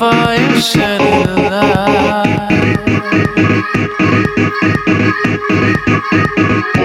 fire shining alive.